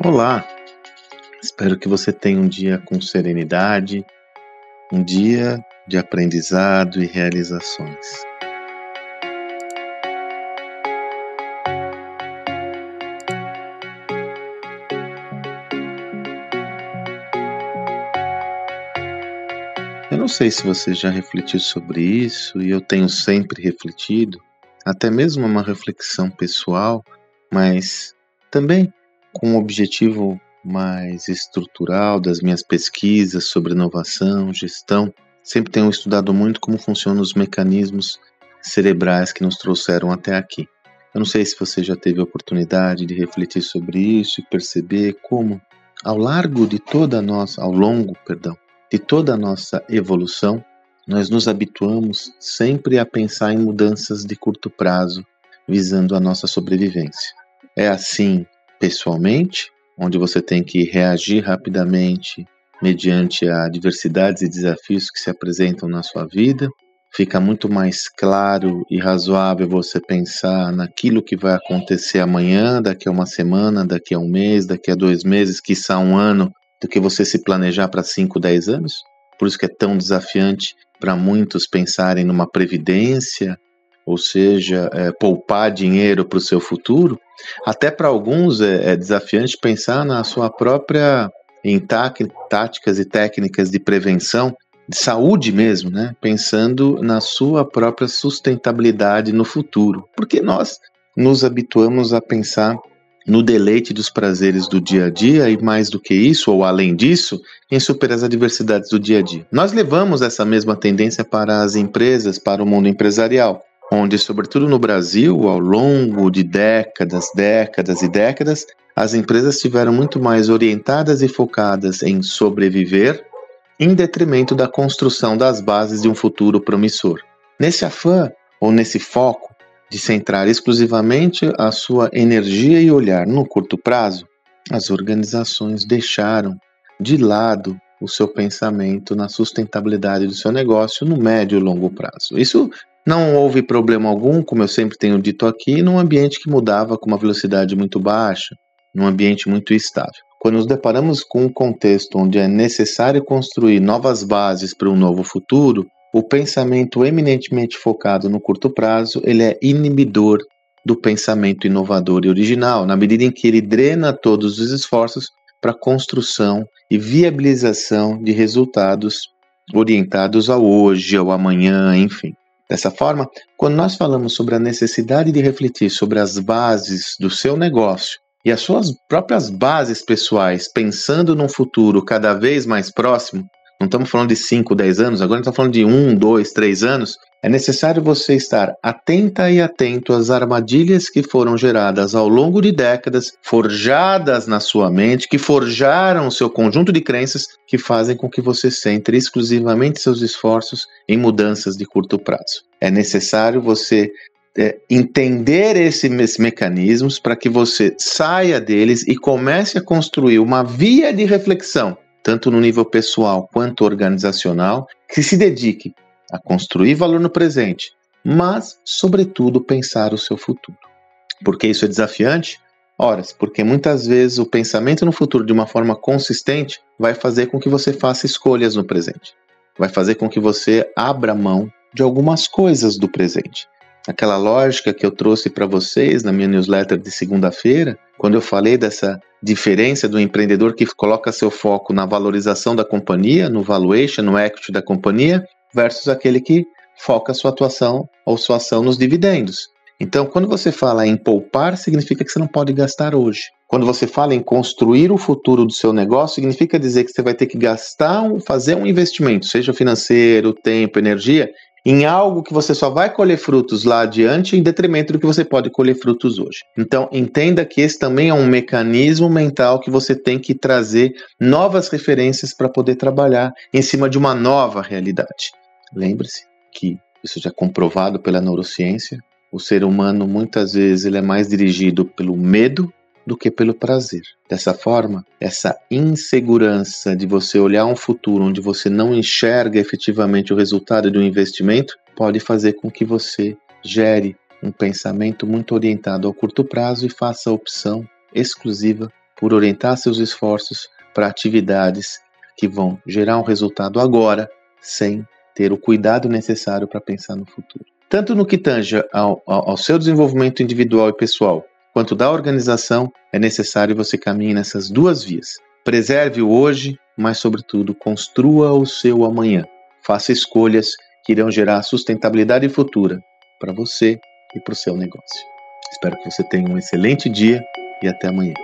Olá! Espero que você tenha um dia com serenidade, um dia de aprendizado e realizações. Eu não sei se você já refletiu sobre isso, e eu tenho sempre refletido, até mesmo uma reflexão pessoal, mas também com um objetivo mais estrutural das minhas pesquisas sobre inovação, gestão, sempre tenho estudado muito como funcionam os mecanismos cerebrais que nos trouxeram até aqui. Eu não sei se você já teve a oportunidade de refletir sobre isso e perceber como, ao largo de toda a nossa, ao longo, perdão, de toda a nossa evolução, nós nos habituamos sempre a pensar em mudanças de curto prazo, visando a nossa sobrevivência. É assim pessoalmente, onde você tem que reagir rapidamente mediante a diversidades e desafios que se apresentam na sua vida. Fica muito mais claro e razoável você pensar naquilo que vai acontecer amanhã, daqui a uma semana, daqui a um mês, daqui a dois meses, quiçá um ano, do que você se planejar para 5, 10 anos. Por isso que é tão desafiante para muitos pensarem numa previdência, ou seja, é, poupar dinheiro para o seu futuro, até para alguns é, é, desafiante pensar na sua própria em táticas e técnicas de prevenção, de saúde mesmo, né? Pensando na sua própria sustentabilidade no futuro, porque nós nos habituamos a pensar no deleite dos prazeres do dia a dia e mais do que isso, ou além disso, em superar as adversidades do dia a dia. Nós levamos essa mesma tendência para as empresas, para o mundo empresarial onde, sobretudo no Brasil, ao longo de décadas, décadas e décadas, as empresas estiveram muito mais orientadas e focadas em sobreviver, em detrimento da construção das bases de um futuro promissor. Nesse afã ou nesse foco de centrar exclusivamente a sua energia e olhar no curto prazo, as organizações deixaram de lado o seu pensamento na sustentabilidade do seu negócio no médio e longo prazo. Isso não houve problema algum, como eu sempre tenho dito aqui, num ambiente que mudava com uma velocidade muito baixa, num ambiente muito estável. Quando nos deparamos com um contexto onde é necessário construir novas bases para um novo futuro, o pensamento eminentemente focado no curto prazo, ele é inibidor do pensamento inovador e original, na medida em que ele drena todos os esforços para a construção e viabilização de resultados orientados ao hoje, ao amanhã, enfim. Dessa forma, quando nós falamos sobre a necessidade de refletir sobre as bases do seu negócio e as suas próprias bases pessoais, pensando num futuro cada vez mais próximo, não estamos falando de 5, 10 anos, agora estamos falando de 1, 2, 3 anos, é necessário você estar atenta e atento às armadilhas que foram geradas ao longo de décadas, forjadas na sua mente, que forjaram o seu conjunto de crenças que fazem com que você centre exclusivamente seus esforços em mudanças de curto prazo. É necessário você é, entender esses mecanismos para que você saia deles e comece a construir uma via de reflexão, tanto no nível pessoal quanto organizacional, que se dedique a construir valor no presente, mas, sobretudo, pensar o seu futuro. Por que isso é desafiante? Ora, porque muitas vezes o pensamento no futuro de uma forma consistente vai fazer com que você faça escolhas no presente. Vai fazer com que você abra mão de algumas coisas do presente. Aquela lógica que eu trouxe para vocês na minha newsletter de segunda-feira, quando eu falei dessa diferença do empreendedor que coloca seu foco na valorização da companhia, no valuation, no equity da companhia, versus aquele que foca sua atuação ou sua ação nos dividendos. Então, quando você fala em poupar, significa que você não pode gastar hoje. Quando você fala em construir o futuro do seu negócio, significa dizer que você vai ter que gastar, fazer um investimento, seja financeiro, tempo, energia, em algo que você só vai colher frutos lá adiante em detrimento do que você pode colher frutos hoje. Então, entenda que esse também é um mecanismo mental que você tem que trazer novas referências para poder trabalhar em cima de uma nova realidade. Lembre-se que isso já é comprovado pela neurociência. O ser humano muitas vezes ele é mais dirigido pelo medo do que pelo prazer. Dessa forma, essa insegurança de você olhar um futuro onde você não enxerga efetivamente o resultado do investimento pode fazer com que você gere um pensamento muito orientado ao curto prazo e faça a opção exclusiva por orientar seus esforços para atividades que vão gerar um resultado agora, sem ter o cuidado necessário para pensar no futuro. Tanto no que tange ao, ao, ao seu desenvolvimento individual e pessoal, quanto da organização, é necessário você caminhe nessas duas vias. Preserve o hoje, mas, sobretudo, construa o seu amanhã. Faça escolhas que irão gerar sustentabilidade futura para você e para o seu negócio. Espero que você tenha um excelente dia e até amanhã.